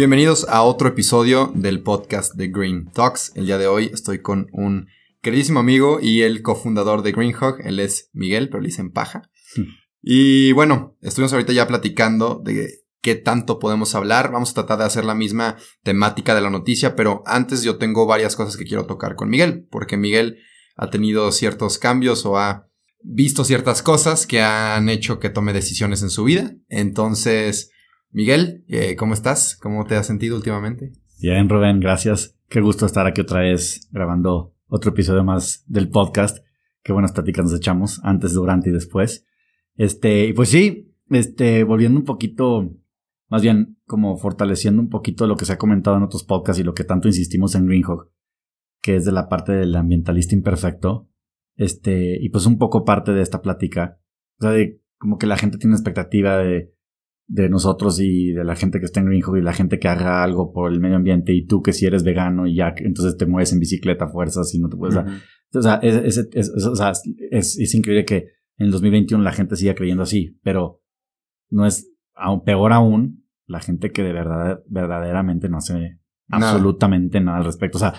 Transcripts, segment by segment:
Bienvenidos a otro episodio del podcast de Green Talks. El día de hoy estoy con un queridísimo amigo y el cofundador de Greenhawk. Él es Miguel, pero le dicen paja. Y bueno, estuvimos ahorita ya platicando de qué tanto podemos hablar. Vamos a tratar de hacer la misma temática de la noticia, pero antes yo tengo varias cosas que quiero tocar con Miguel, porque Miguel ha tenido ciertos cambios o ha visto ciertas cosas que han hecho que tome decisiones en su vida. Entonces, Miguel, eh, ¿cómo estás? ¿Cómo te has sentido últimamente? Bien, Rubén, gracias. Qué gusto estar aquí otra vez grabando otro episodio más del podcast. Qué buenas pláticas nos echamos antes, durante y después. Este, y pues sí, este, volviendo un poquito, más bien como fortaleciendo un poquito lo que se ha comentado en otros podcasts y lo que tanto insistimos en Greenhawk, que es de la parte del ambientalista imperfecto. Este, y pues un poco parte de esta plática. O sea, de como que la gente tiene una expectativa de de nosotros y de la gente que está en Greenhawk y la gente que haga algo por el medio ambiente y tú que si eres vegano y ya entonces te mueves en bicicleta a fuerzas y no te puedes... O sea, es, es, increíble que en el 2021 la gente siga creyendo así, pero no es aún peor aún la gente que de verdad verdaderamente no hace absolutamente nada al respecto. O sea,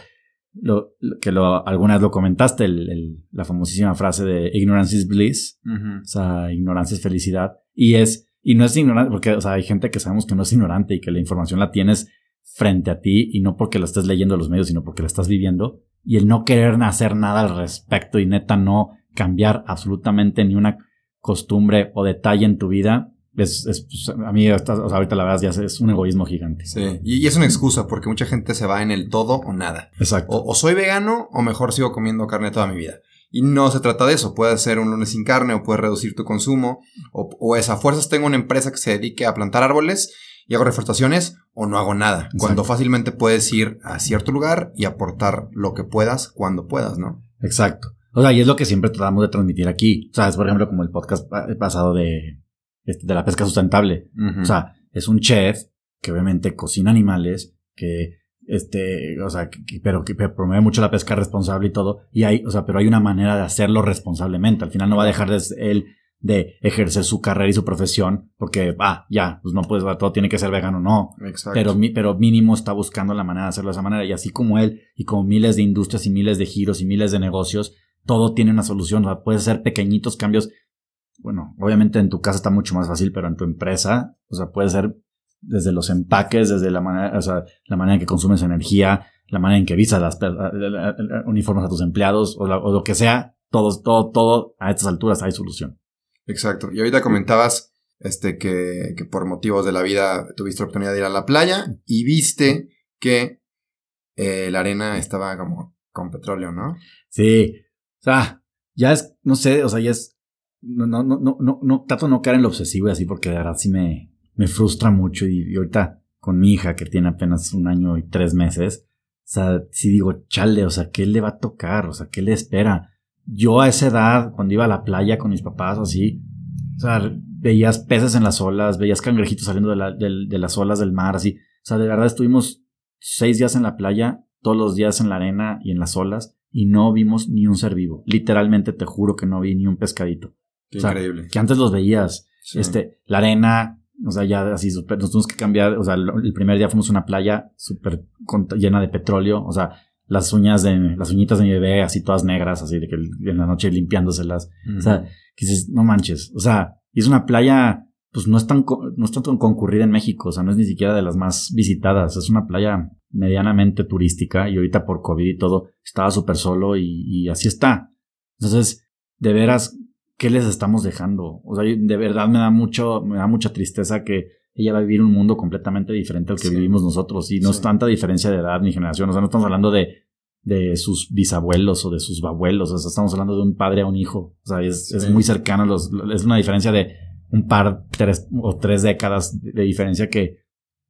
lo, que lo, alguna vez lo comentaste, el, la famosísima frase de ignorance is bliss, o sea, ignorancia es felicidad, y es y no es ignorante, porque o sea, hay gente que sabemos que no es ignorante y que la información la tienes frente a ti y no porque la estés leyendo en los medios, sino porque la estás viviendo. Y el no querer hacer nada al respecto y neta no cambiar absolutamente ni una costumbre o detalle en tu vida, es, es pues, a mí ahorita la verdad ya es un egoísmo gigante. Sí, y, es una excusa porque mucha gente se va en el todo o nada. Exacto. O, o soy vegano o mejor sigo comiendo carne toda mi vida. Y no se trata de eso. Puede ser un lunes sin carne o puedes reducir tu consumo. O, o esa fuerzas tengo una empresa que se dedique a plantar árboles y hago reforestaciones o no hago nada. Cuando fácilmente puedes ir a cierto lugar y aportar lo que puedas cuando puedas, ¿no? Exacto. O sea, y es lo que siempre tratamos de transmitir aquí. O sea, es por ejemplo como el podcast pasado de, este, de la pesca sustentable. O sea, es un chef que obviamente cocina animales, que este, o sea, pero que promueve mucho la pesca responsable y todo, y hay, o sea, pero hay una manera de hacerlo responsablemente. Al final no va a dejar de él de ejercer su carrera y su profesión, porque, ah, ya, pues no puedes, todo tiene que ser vegano, no. Exacto. Pero, pero mínimo está buscando la manera de hacerlo de esa manera, y así como él, y como miles de industrias y miles de giros y miles de negocios, todo tiene una solución, o sea, puede ser pequeñitos cambios. Bueno, obviamente en tu casa está mucho más fácil, pero en tu empresa, o sea, puede ser desde los empaques, desde la manera, o sea, la manera en que consumes energía, la manera en que visas las uniformes a tus empleados o, lo que sea, todo, todo, todo a estas alturas hay solución. Exacto. Y ahorita comentabas este, que, que por motivos de la vida tuviste la oportunidad de ir a la playa y viste que eh, la arena estaba como con petróleo, ¿no? Sí. O sea, ya es, no sé, o sea, ya es, no, no, no, no, no, trato de no caer en lo obsesivo y así porque de verdad sí me, me frustra mucho y, ahorita con mi hija que tiene apenas un año y tres meses, o sea, si digo, chale, o sea, ¿qué le va a tocar? O sea, ¿qué le espera? Yo a esa edad, cuando iba a la playa con mis papás o así, o sea, veías peces en las olas, veías cangrejitos saliendo de, de las olas del mar, así. O sea, de verdad estuvimos seis días en la playa, todos los días en la arena y en las olas, y no vimos ni un ser vivo. Literalmente te juro que no vi ni un pescadito. increíble. Que antes los veías. Este, la arena, o sea, ya así super, nos tuvimos que cambiar, o sea, el primer día fuimos a una playa súper llena de petróleo, o sea, las uñas de, las uñitas de mi bebé así todas negras, así de que en la noche limpiándoselas. O sea, que dices, no manches, o sea, y es una playa, pues no es tan, no es tan concurrida en México, o sea, no es ni siquiera de las más visitadas, es una playa medianamente turística y ahorita por COVID y todo estaba súper solo y, y así está. Entonces, de veras, ¿qué les estamos dejando? O sea, de verdad me da mucho, me da mucha tristeza que ella va a vivir un mundo completamente diferente al que vivimos nosotros. Y no es tanta diferencia de edad ni generación. O sea, no estamos hablando de, de sus bisabuelos o de sus abuelos. O sea, estamos hablando de un padre a un hijo. O sea, es, es muy cercano. Los, es una diferencia de un par tres, o tres décadas de diferencia que,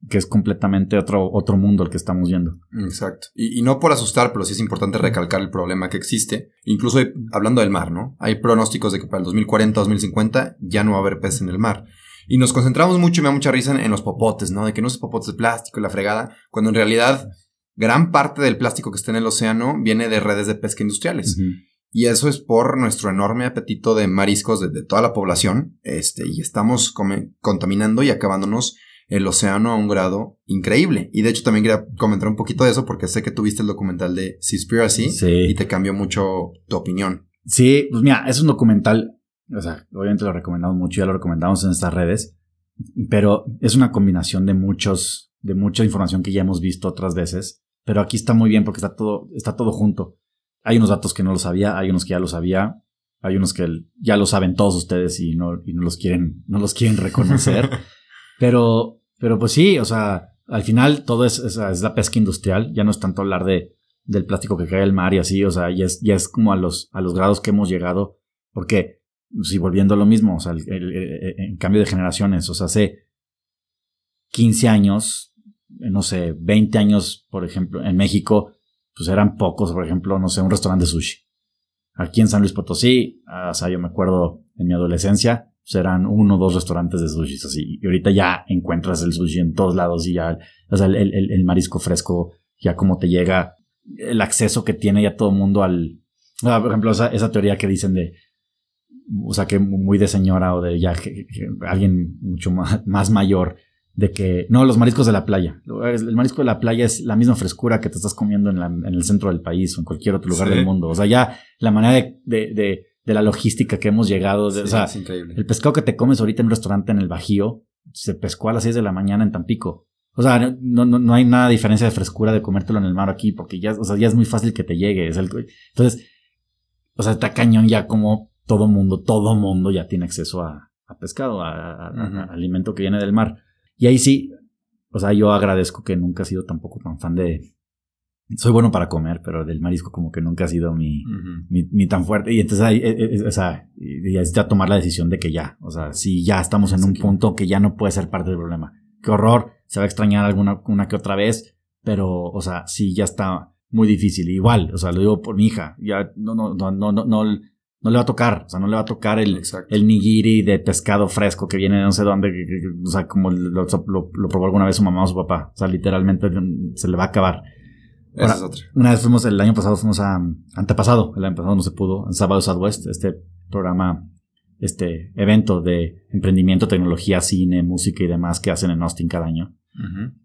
que es completamente otro, otro mundo el que estamos viendo. Exacto. Y, y, no por asustar, pero sí es importante recalcar el problema que existe. Incluso hablando del mar, ¿no? Hay pronósticos de que para el 2040, 2050 ya no va a haber peces en el mar. Y nos concentramos mucho, y me da mucha risa, en, los popotes, ¿no? De que no es popotes de plástico y la fregada, cuando en realidad gran parte del plástico que está en el océano viene de redes de pesca industriales. Y eso es por nuestro enorme apetito de mariscos de, toda la población. Este, y estamos contaminando y acabándonos el océano a un grado increíble. Y de hecho también quería comentar un poquito de eso porque sé que tuviste el documental de Seaspiracy y te cambió mucho tu opinión. Sí, pues mira, es un documental, o sea, obviamente lo recomendamos mucho, ya lo recomendamos en estas redes, pero es una combinación de muchos, de mucha información que ya hemos visto otras veces, pero aquí está muy bien porque está todo, está todo junto. Hay unos datos que no lo sabía, hay unos que ya lo sabía, hay unos que ya lo saben todos ustedes y no, y no los quieren, no los quieren reconocer. pero pero pues sí, o sea, al final todo es, es, la pesca industrial, ya no es tanto hablar de, del plástico que cae al mar y así, o sea, ya es, ya es como a los, a los grados que hemos llegado, porque, si volviendo a lo mismo, o sea, en cambio de generaciones, o sea, hace 15 años, no sé, 20 años, por ejemplo, en México, pues eran pocos, por ejemplo, no sé, un restaurante de sushi. Aquí en San Luis Potosí, o sea, yo me acuerdo en mi adolescencia, serán uno o dos restaurantes de sushi así. Y ahorita ya encuentras el sushi en todos lados y ya, o sea, el, marisco fresco, ya como te llega, el acceso que tiene ya todo el mundo al... por ejemplo, esa, teoría que dicen de, o sea, que muy de señora o de ya alguien mucho más, más mayor, de que, no, los mariscos de la playa. El marisco de la playa es la misma frescura que te estás comiendo en, en el centro del país o en cualquier otro lugar del mundo. O sea, ya la manera de de la logística que hemos llegado. o sea, es increíble. El pescado que te comes ahorita en un restaurante en el Bajío se pescó a las 6 de la mañana en Tampico. O sea, no, no, no hay nada de diferencia de frescura de comértelo en el mar aquí, porque ya, o sea, ya es muy fácil que te llegue. Es el, entonces, o sea, está cañón ya como todo mundo, todo mundo ya tiene acceso a, a pescado, a, a, alimento que viene del mar. Y ahí sí, o sea, yo agradezco que nunca he sido tampoco tan fan de, soy bueno para comer, pero del marisco como que nunca ha sido mi, mi, tan fuerte. Y entonces ahí, eh, eh, o sea, es ya tomar la decisión de que ya, o sea, si ya estamos en un punto que ya no puede ser parte del problema. Qué horror, se va a extrañar alguna una que otra vez, pero, o sea, sí, ya está muy difícil. Igual, o sea, lo digo por mi hija, ya no, no, no, no, no, no, no le va a tocar, o sea, no le va a tocar el, el nigiri de pescado fresco que viene de no sé dónde, o sea, como lo, lo, lo probó alguna vez su mamá o su papá, o sea, literalmente se le va a acabar. Una vez fuimos, el año pasado fuimos a, antepasado, el año pasado no se pudo, en Sábado Southwest, este programa, este evento de emprendimiento, tecnología, cine, música y demás que hacen en Austin cada año.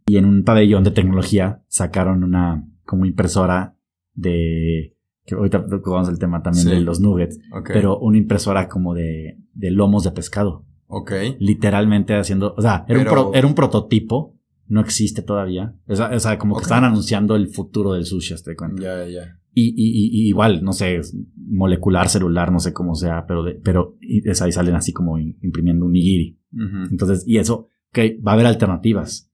Y en un pabellón de tecnología sacaron una como impresora de, que ahorita tocamos el tema también de los nuggets, pero una impresora como de, de lomos de pescado. Ok. Literalmente haciendo, o sea, era, un, era un prototipo no existe todavía. O sea, como que estaban anunciando el futuro del sushi, te cuento. Ya, ya. Y, y, igual, no sé, molecular, celular, no sé cómo sea, pero, de, pero y, ahí salen así como imprimiendo un nigiri. Entonces, y eso, que va a haber alternativas.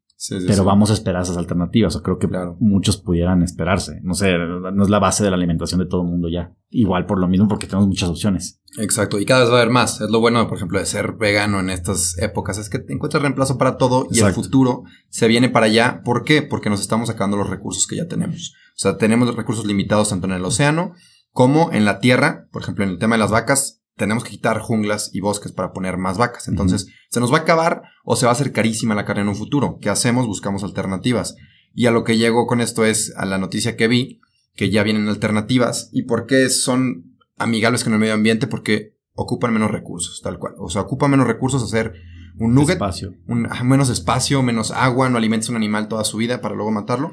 pero vamos a esperar esas alternativas. O creo que muchos pudieran esperarse. No sé, no es la base de la alimentación de todo el mundo ya. Igual por lo mismo, porque tenemos muchas opciones. Exacto, y cada vez va a haber más. Es lo bueno, por ejemplo, de ser vegano en estas épocas, es que te encuentras reemplazo para todo y el futuro se viene para allá. ¿Por qué? Porque nos estamos sacando los recursos que ya tenemos. O sea, tenemos recursos limitados tanto en el océano como en la tierra. Por ejemplo, en el tema de las vacas, tenemos que quitar junglas y bosques para poner más vacas. Entonces, se nos va a acabar o se va a hacer carísima la carne en un futuro. ¿Qué hacemos? Buscamos alternativas. Y a lo que llego con esto es a la noticia que vi, que ya vienen alternativas. ¿Y por qué son amigables con el medio ambiente porque ocupan menos recursos, tal cual. O sea, ocupan menos recursos hacer un nugget, espacio. Un, menos espacio, menos agua, no alimentes un animal toda su vida para luego matarlo.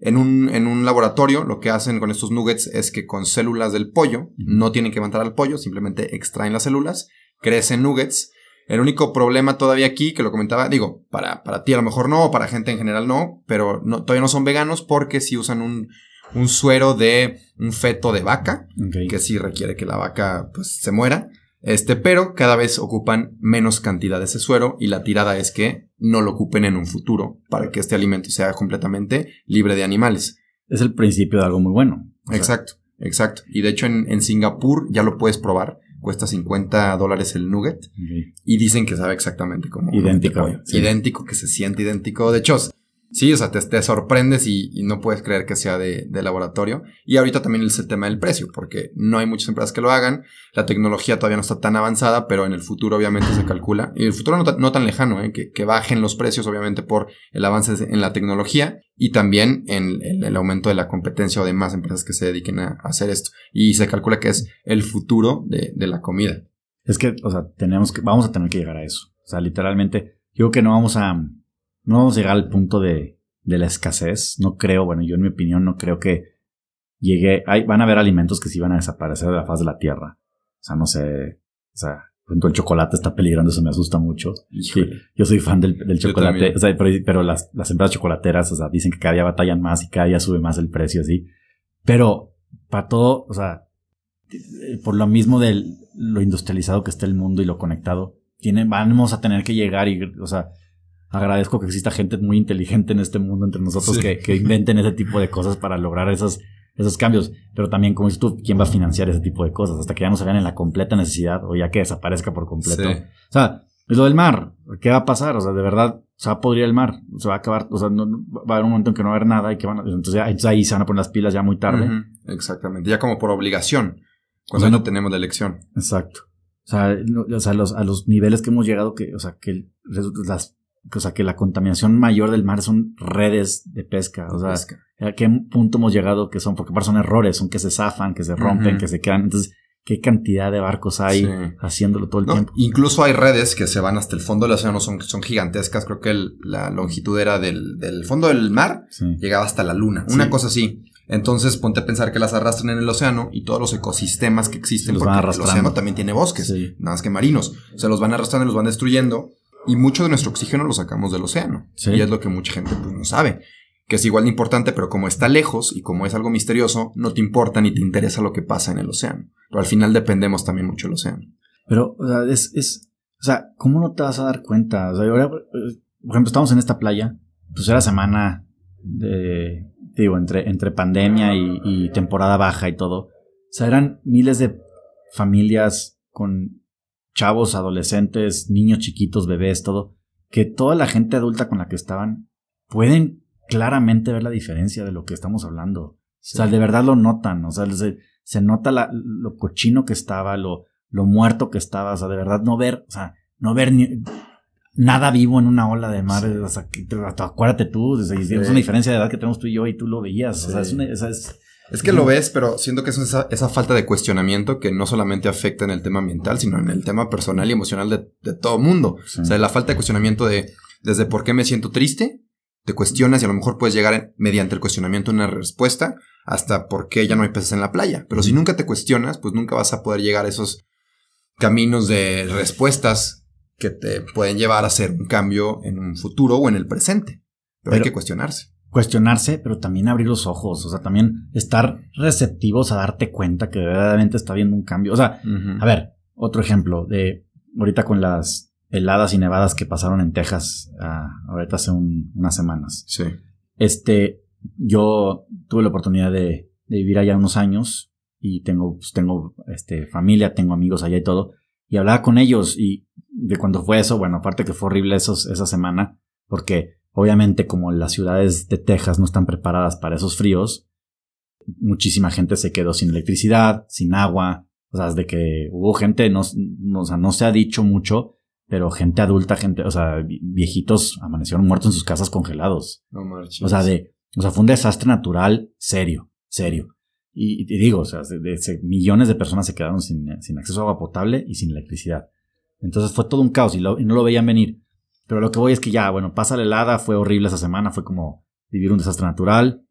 En un, en un laboratorio lo que hacen con estos nuggets es que con células del pollo, no tienen que matar al pollo, simplemente extraen las células, crecen nuggets. El único problema todavía aquí, que lo comentaba, digo, para, para ti a lo mejor no, para gente en general no, pero no, todavía no son veganos porque si usan un, un suero de un feto de vaca, que sí requiere que la vaca pues se muera. Este, pero cada vez ocupan menos cantidad de ese suero y la tirada es que no lo ocupen en un futuro para que este alimento sea completamente libre de animales. Es el principio de algo muy bueno. Exacto, exacto. Y de hecho en, en Singapur ya lo puedes probar. cuesta 50 dólares el nugget. Y dicen que sabe exactamente como idéntico. Idéntico, que se siente idéntico. De hecho, Sí, o sea, te, sorprendes y, no puedes creer que sea de, laboratorio. Y ahorita también es el tema del precio, porque no hay muchas empresas que lo hagan. La tecnología todavía no está tan avanzada, pero en el futuro obviamente se calcula. Y el futuro no, tan lejano, ¿eh? que, bajen los precios obviamente por el avance en la tecnología y también en, el aumento de la competencia o de más empresas que se dediquen a, hacer esto. Y se calcula que es el futuro de, de la comida. Es que, o sea, tenemos que, vamos a tener que llegar a eso. O sea, literalmente, yo creo que no vamos a no vamos a llegar al punto de, la escasez. No creo, bueno, yo en mi opinión no creo que llegue. Hay, van a haber alimentos que sí van a desaparecer de la faz de la tierra. O sea, no sé. O sea, por ejemplo, el chocolate está peligrando, eso me asusta mucho. Sí, yo soy fan del, chocolate. O sea, pero, las, las, empresas chocolateras, o sea, dicen que cada día batallan más y cada día sube más el precio, así. Pero para todo, o sea, por lo mismo de lo industrializado que está el mundo y lo conectado, tienen, vamos a tener que llegar y, o sea, agradezco que exista gente muy inteligente en este mundo entre nosotros que, inventen ese tipo de cosas para lograr esos, esos cambios. Pero también, como dices tú, ¿quién va a financiar ese tipo de cosas? Hasta que ya no se vean en la completa necesidad o ya que desaparezca por completo. O sea, es lo del mar. ¿Qué va a pasar? O sea, de verdad, se va a podrir el mar. Se va a acabar. O sea, no, va a haber un momento en que no va a haber nada y que van a, entonces, ahí se van a poner las pilas ya muy tarde. Exactamente. Ya como por obligación. Cuando no tenemos la elección. Exacto. O sea, o sea los, a los niveles que hemos llegado, que, o sea, que las o sea, que la contaminación mayor del mar son redes de pesca. O sea, ¿a qué punto hemos llegado que son? Porque son errores, son que se zafan, que se rompen, que se quedan. Entonces, ¿qué cantidad de barcos hay haciéndolo todo el tiempo? Incluso hay redes que se van hasta el fondo del océano, son, son gigantescas. Creo que la longitud era del, del, fondo del mar, llegaba hasta la luna. Una cosa así. Entonces ponte a pensar que las arrastran en el océano y todos los ecosistemas que existen, los porque el océano también tiene bosques, nada más que marinos. Se los van arrastrando y los van destruyendo y mucho de nuestro oxígeno lo sacamos del océano. Y es lo que mucha gente pues, no sabe. Que es igual de importante, pero como está lejos y como es algo misterioso, no te importa ni te interesa lo que pasa en el océano. Pero al final dependemos también mucho del océano. Pero, o sea, es, es, o sea, ¿cómo no te vas a dar cuenta? O sea, ahora, por ejemplo, estamos en esta playa, pues era semana de, digo, entre, entre pandemia y, y temporada baja y todo. O sea, eran miles de familias con chavos, adolescentes, niños chiquitos, bebés, todo, que toda la gente adulta con la que estaban pueden claramente ver la diferencia de lo que estamos hablando. O sea, de verdad lo notan, o sea, se, nota lo cochino que estaba, lo, lo muerto que estaba, o sea, de verdad no ver, o sea, no ver ni, nada vivo en una ola de mar, o sea, acuérdate tú, es una diferencia de edad que tenemos tú y yo y tú lo veías, o sea, es, una, es es que lo ves, pero siento que es esa, esa, falta de cuestionamiento que no solamente afecta en el tema ambiental, sino en el tema personal y emocional de, de todo mundo. O sea, la falta de cuestionamiento de desde por qué me siento triste, te cuestionas y a lo mejor puedes llegar mediante el cuestionamiento a una respuesta hasta por qué ya no hay peces en la playa. Pero si nunca te cuestionas, pues nunca vas a poder llegar a esos caminos de respuestas que te pueden llevar a hacer un cambio en un futuro o en el presente. pero hay que cuestionarse cuestionarse, pero también abrir los ojos, o sea, también estar receptivos a darte cuenta que verdaderamente está viendo un cambio. O sea, a ver, otro ejemplo de ahorita con las heladas y nevadas que pasaron en Texas ah, ahorita hace unas semanas. Sí. Este, yo tuve la oportunidad de, vivir allá unos años y tengo, pues, tengo este, familia, tengo amigos allá y todo. Y hablaba con ellos y de cuando fue eso, bueno, aparte que fue horrible esos, esa semana, porque Obviamente, como las ciudades de Texas no están preparadas para esos fríos, muchísima gente se quedó sin electricidad, sin agua. O sea, de que hubo gente, no, o sea, no se ha dicho mucho, pero gente adulta, gente, o sea, viejitos amanecieron muertos en sus casas congelados. No marches. O sea, de, o sea, fue un desastre natural serio, serio. Y, te digo, o sea, millones de personas se quedaron sin, sin, acceso a agua potable y sin electricidad. Entonces fue todo un caos y, y no lo veían venir. Pero lo que voy es que ya, bueno, pasa la helada, fue horrible esa semana, fue como vivir un desastre natural.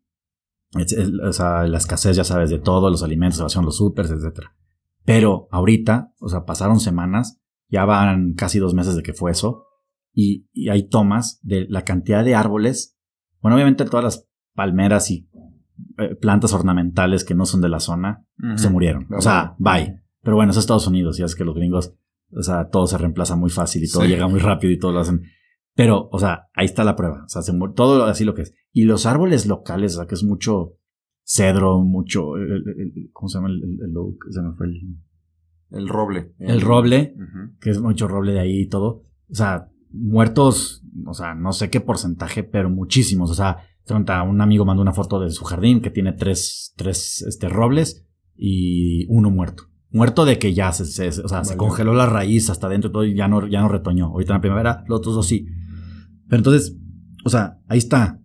O sea, la escasez, ya sabes, de todo, los alimentos, se los supers, etc. Pero ahorita, o sea, pasaron semanas, ya van casi dos meses de que fue eso, y, hay tomas de la cantidad de árboles. Bueno, obviamente todas las palmeras y eh, plantas ornamentales que no son de la zona se murieron. O sea, bye. Pero bueno, es Estados Unidos, ya es que los gringos o sea, todo se reemplaza muy fácil y todo llega muy rápido y todo lo hacen. Pero, o sea, ahí está la prueba. O sea, todo así lo que es. Y los árboles locales, o sea, que es mucho cedro, mucho. ¿Cómo se llama el, el, Se me fue el. El roble. El roble, que es mucho roble de ahí y todo. O sea, muertos, o sea, no sé qué porcentaje, pero muchísimos. O sea, un amigo mandó una foto de su jardín que tiene tres, tres este, robles y uno muerto. Muerto de que ya se, o sea, se congeló la raíz hasta dentro y todo y ya no, ya no retoñó. Ahorita en la primavera, los otros dos sí. Pero entonces, o sea, ahí está.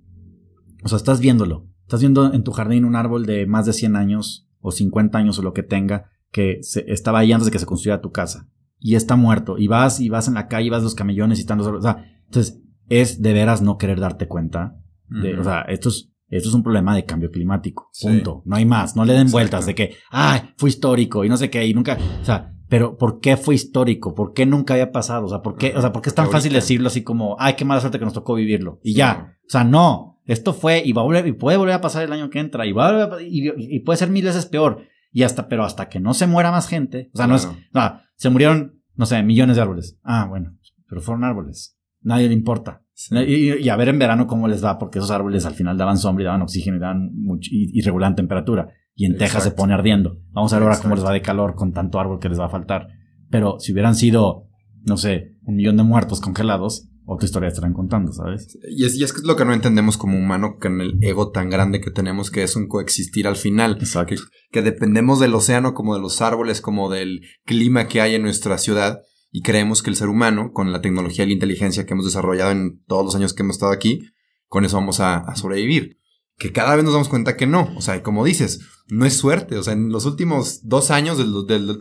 O sea, estás viéndolo. Estás viendo en tu jardín un árbol de más de 100 años o 50 años o lo que tenga que estaba ahí antes de que se construyera tu casa y está muerto y vas y vas en la calle y vas los camellones y están los o sea, entonces es de veras no querer darte cuenta de, o sea, esto es esto es un problema de cambio climático. Punto. No hay más. No le den vueltas de que, ay, fue histórico y no sé qué, y nunca, o sea, pero ¿por qué fue histórico? ¿Por qué nunca había pasado? O sea, ¿por qué, o sea, ¿por qué es tan fácil decirlo así como, ay, qué mala suerte que nos tocó vivirlo? Y ya. O sea, no. Esto fue y va a volver, y puede volver a pasar el año que entra, y va a y, y, puede ser mil veces peor. Y hasta, pero hasta que no se muera más gente, o sea, no es, no, se murieron, no sé, millones de árboles. Ah, bueno, pero fueron árboles. Nadie le importa. Y, a ver en verano cómo les va, porque esos árboles al final daban sombra y daban oxígeno y, daban y, regulaban temperatura. Y en Texas se pone ardiendo. Vamos a ver ahora cómo les va de calor con tanto árbol que les va a faltar. Pero si hubieran sido, no sé, un millón de muertos congelados, otra historia estarán contando, ¿sabes? Y es, y es lo que no entendemos como humano, con el ego tan grande que tenemos, que es un coexistir al final. Exacto. Que, dependemos del océano, como de los árboles, como del clima que hay en nuestra ciudad. Y creemos que el ser humano, con la tecnología y la inteligencia que hemos desarrollado en todos los años que hemos estado aquí, con eso vamos a, sobrevivir. Que cada vez nos damos cuenta que no. O sea, como dices, no es suerte. O sea, en los últimos dos años,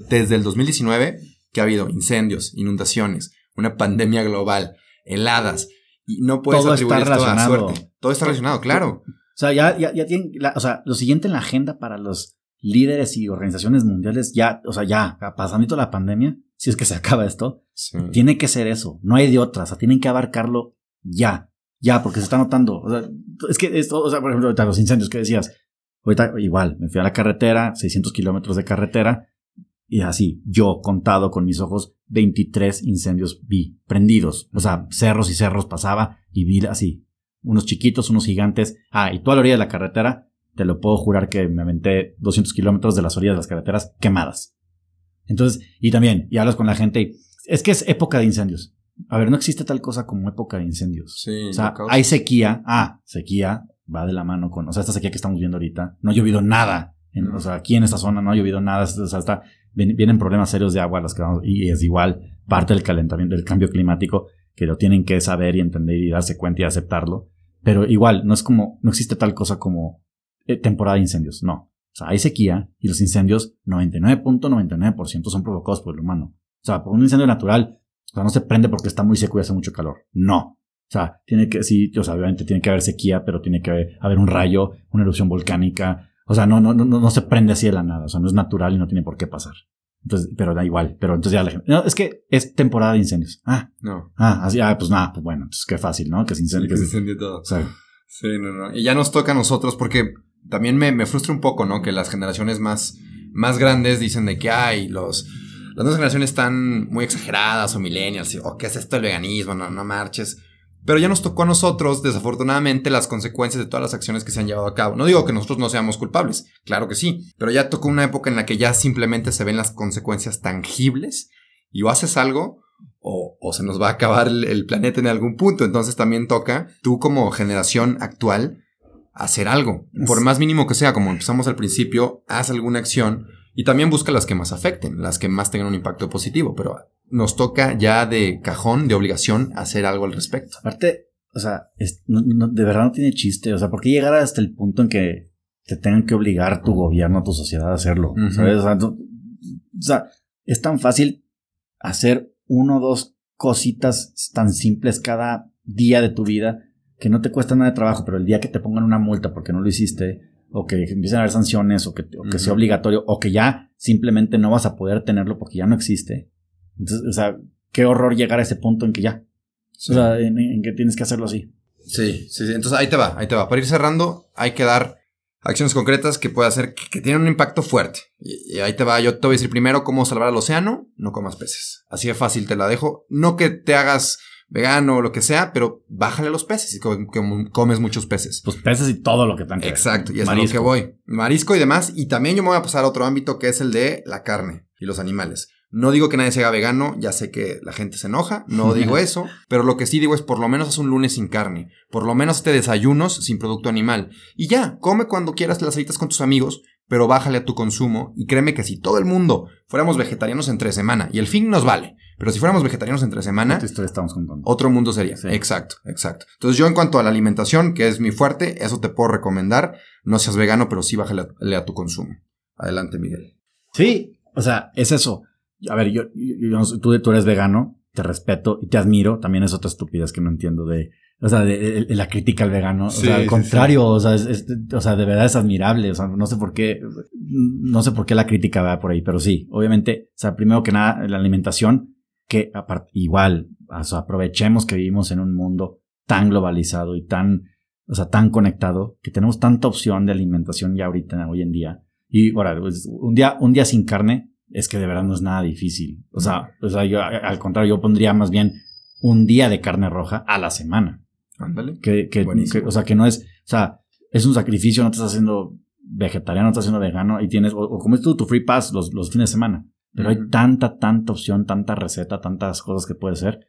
desde el 2019, que ha habido incendios, inundaciones, una pandemia global, heladas. Y no puedes todo atribuir está esto a suerte. Todo está relacionado, claro. O sea, ya, ya, ya tienen, o sea, lo siguiente en la agenda para los líderes y organizaciones mundiales, ya, o sea, ya, pasando la pandemia, si es que se acaba esto, tiene que ser eso. No hay de otra. O sea, tienen que abarcarlo ya. Ya, porque se está notando. O sea, es que esto, o sea, por ejemplo, ahorita los incendios que decías. Ahorita igual, me fui a la carretera, 600 kilómetros de carretera, y así, yo contado con mis ojos, 23 incendios vi prendidos. O sea, cerros y cerros pasaba y vi así, unos chiquitos, unos gigantes. Ah, y toda la orilla de la carretera, te lo puedo jurar que me aventé 200 kilómetros de las orillas de las carreteras quemadas. Entonces, y también, y hablas con la gente y es que es época de incendios. A ver, no existe tal cosa como época de incendios. Sí, o sea, hay sequía. Ah, sequía va de la mano con, o sea, esta sequía que estamos viendo ahorita. No ha llovido nada. O sea, aquí en esta zona no ha llovido nada. O sea, está, vienen problemas serios de agua las que y es igual parte del calentamiento, del cambio climático, que lo tienen que saber y entender y darse cuenta y aceptarlo. Pero igual, no es como, no existe tal cosa como eh, temporada de incendios, no. O sea, hay sequía y los incendios 99.99% son provocados por el humano. O sea, por un incendio natural, o sea, no se prende porque está muy seco y hace mucho calor. No. O sea, tiene que, sí, o sea, obviamente tiene que haber sequía, pero tiene que haber un rayo, una erupción volcánica, o sea, no, no, no, no se prende así de la nada. O sea, no es natural y no tiene por qué pasar. Entonces, pero da igual. Pero entonces ya la gente. No, es que es temporada de incendios. Ah. No. Ah, así, ah, pues nada, pues bueno, entonces qué fácil, ¿no? Que se incendie. que, se incendie todo. O sea, sí, no, no. Y ya nos toca a nosotros porque también me, me frustra un poco, ¿no? Que las generaciones más, más grandes dicen de que hay los. Las nuevas generaciones están muy exageradas o millennials, o qué es esto del veganismo, no, no marches. Pero ya nos tocó a nosotros, desafortunadamente, las consecuencias de todas las acciones que se han llevado a cabo. No digo que nosotros no seamos culpables, claro que sí, pero ya tocó una época en la que ya simplemente se ven las consecuencias tangibles y o haces algo o, se nos va a acabar el, planeta en algún punto. Entonces también toca, tú como generación actual, hacer algo. Por más mínimo que sea, como empezamos al principio, haz alguna acción y también busca las que más afecten, las que más tengan un impacto positivo, pero nos toca ya de cajón, de obligación, hacer algo al respecto. Aparte, o sea, de verdad no tiene chiste. O sea, ¿por qué llegar hasta el punto en que te tengan que obligar tu gobierno, tu sociedad a hacerlo? ¿Sabes? O sea, es tan fácil hacer uno o dos cositas tan simples cada día de tu vida que no te cuesta nada de trabajo, pero el día que te pongan una multa porque no lo hiciste, o que empiecen a haber sanciones, o que, que sea obligatorio, o que ya simplemente no vas a poder tenerlo porque ya no existe, entonces, o sea, qué horror llegar a ese punto en que ya. O sea, en, que tienes que hacerlo así. Sí, sí, sí. Entonces ahí te va, ahí te va. Para ir cerrando, hay que dar acciones concretas que pueda hacer que, tienen un impacto fuerte. Y, ahí te va, yo te voy a decir primero cómo salvar al océano, no comas peces. Así de fácil te la dejo. No que te hagas vegano o lo que sea, pero bájale los peces y comes muchos peces. Pues peces y todo lo que tenga. Exacto, y es a lo que voy. Marisco y demás. Y también yo me voy a pasar a otro ámbito que es el de la carne y los animales. No digo que nadie se haga vegano, ya sé que la gente se enoja, no digo eso, pero lo que sí digo es por lo menos haz un lunes sin carne, por lo menos te desayunos sin producto animal. Y ya, come cuando quieras las alitas con tus amigos, pero bájale a tu consumo y créeme que si todo el mundo fuéramos vegetarianos entre semana, y el fin nos vale, pero si fuéramos vegetarianos entre semana, estamos otro mundo sería. Exacto, exacto. Entonces yo en cuanto a la alimentación, que es mi fuerte, eso te puedo recomendar. No seas vegano, pero sí bájale a, tu consumo. Adelante, Miguel. Sí, o sea, es eso. A ver, yo, tú, tú eres vegano, te respeto y te admiro. También es otra estupidez que no entiendo de o sea, de, la crítica al vegano. o sea, al contrario, o, sea, o sea, de verdad es admirable. O sea, no sé por qué, no sé por qué la crítica va por ahí, pero sí, obviamente, o sea, primero que nada, la alimentación, que igual, o sea, aprovechemos que vivimos en un mundo tan globalizado y tan, o sea, tan conectado, que tenemos tanta opción de alimentación ya ahorita, hoy en día. Y ahora, pues, un día, un día sin carne es que de verdad no es nada difícil. O sea, o sea yo, al contrario, yo pondría más bien un día de carne roja a la semana. Ándale. Que, que, o sea, que no es, o sea, es un sacrificio, no te estás haciendo vegetariano, no estás haciendo vegano y tienes, o, como es tú, tu free pass los, los fines de semana. Pero hay tanta, tanta opción, tanta receta, tantas cosas que puede ser.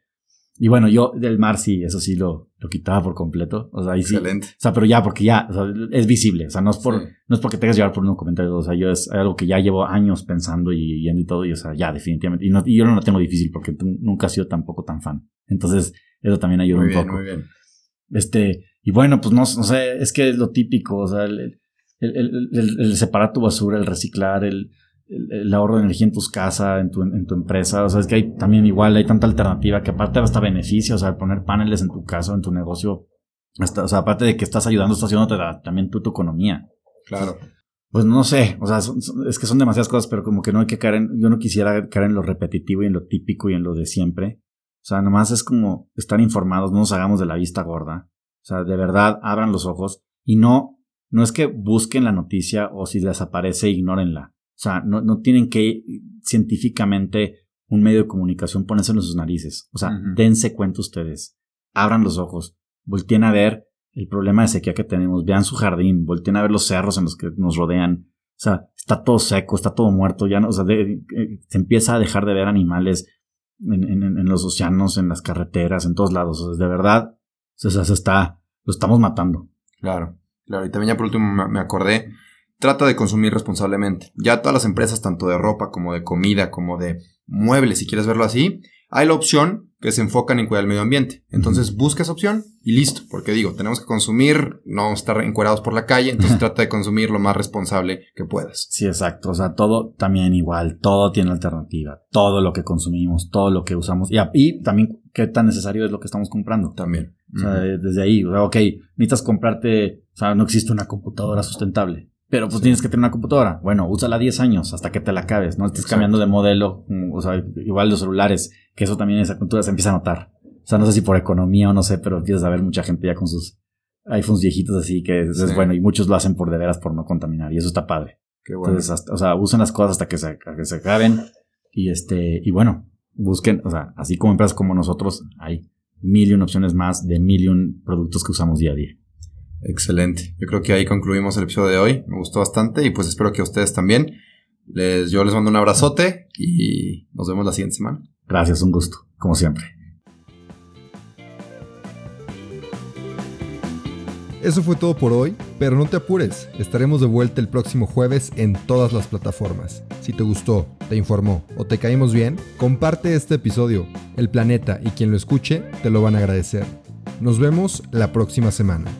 Y bueno, yo del mar sí, eso sí lo, lo quitaba por completo. O sea, ahí Excelente. Sí, o sea, pero ya, porque ya, o sea, es visible. O sea, no es por, no es porque tengas que llevar por un comentario. O sea, yo es algo que ya llevo años pensando y yendo y todo. Y o sea, ya, definitivamente. Y, no, y yo no lo tengo difícil porque nunca he sido tampoco tan fan. Entonces, eso también ayuda muy un bien, poco. Muy bien. Este, y bueno, pues no, no sé, es que es lo típico, o sea, el, el, separar tu basura, el reciclar, el, ahorro de energía en tus casas, en tu, en tu empresa, o sea, es que hay también igual, hay tanta alternativa que aparte hasta beneficio, o sea, poner paneles en tu casa, en tu negocio, hasta, o sea, aparte de que estás ayudando, estás ayudando también tú tu economía. Claro. Pues no sé, o sea, es que son demasiadas cosas, pero como que no hay que caer en, yo no quisiera caer en lo repetitivo y en lo típico y en lo de siempre. O sea, nomás es como estar informados, no nos hagamos de la vista gorda. O sea, de verdad, abran los ojos y no, no es que busquen la noticia o si desaparece, ignórenla. O sea, no, no tienen que científicamente un medio de comunicación ponerse en sus narices. O sea, dense cuenta ustedes. Abran los ojos. Volteen a ver el problema de sequía que tenemos. Vean su jardín. Volteen a ver los cerros en los que nos rodean. O sea, está todo seco, está todo muerto. Ya no, o sea, eh, se empieza a dejar de ver animales en, los océanos, en las carreteras, en todos lados. de verdad, se, se está, lo estamos matando. Claro, claro. Y también ya por último me acordé, trata de consumir responsablemente. Ya todas las empresas, tanto de ropa como de comida, como de muebles, si quieres verlo así, hay la opción que se enfocan en cuidar el medio ambiente. Entonces busca esa opción y listo. Porque digo, tenemos que consumir, no estar encuerados por la calle, entonces trata de consumir lo más responsable que puedas. Sí, exacto. O sea, todo también igual, todo tiene alternativa. Todo lo que consumimos, todo lo que usamos. Y, y también qué tan necesario es lo que estamos comprando. También. O sea, desde ahí, ok, necesitas comprarte, o sea, no existe una computadora sustentable. Pero pues tienes que tener una computadora. Bueno, úsala 10 años hasta que te la acabes. No estés cambiando de modelo. O sea, igual los celulares, que eso también en esa cultura se empieza a notar. O sea, no sé si por economía o no sé, pero empiezas a ver mucha gente ya con sus iPhones viejitos así, que es, bueno. Y muchos lo hacen por de veras por no contaminar. Y eso está padre. Qué bueno. Entonces, o sea, usen las cosas hasta que se, que se acaben. Y este, y bueno, busquen, o sea, así como empresas como nosotros, hay mil y opciones más de mil y productos que usamos día a día. Excelente. Yo creo que ahí concluimos el episodio de hoy. Me gustó bastante y pues espero que a ustedes también. Les, yo les mando un abrazote y nos vemos la siguiente semana. Gracias, un gusto, como siempre. Eso fue todo por hoy, pero no te apures, estaremos de vuelta el próximo jueves en todas las plataformas. Si te gustó, te informó o te caímos bien, comparte este episodio. El planeta y quien lo escuche te lo van a agradecer. Nos vemos la próxima semana.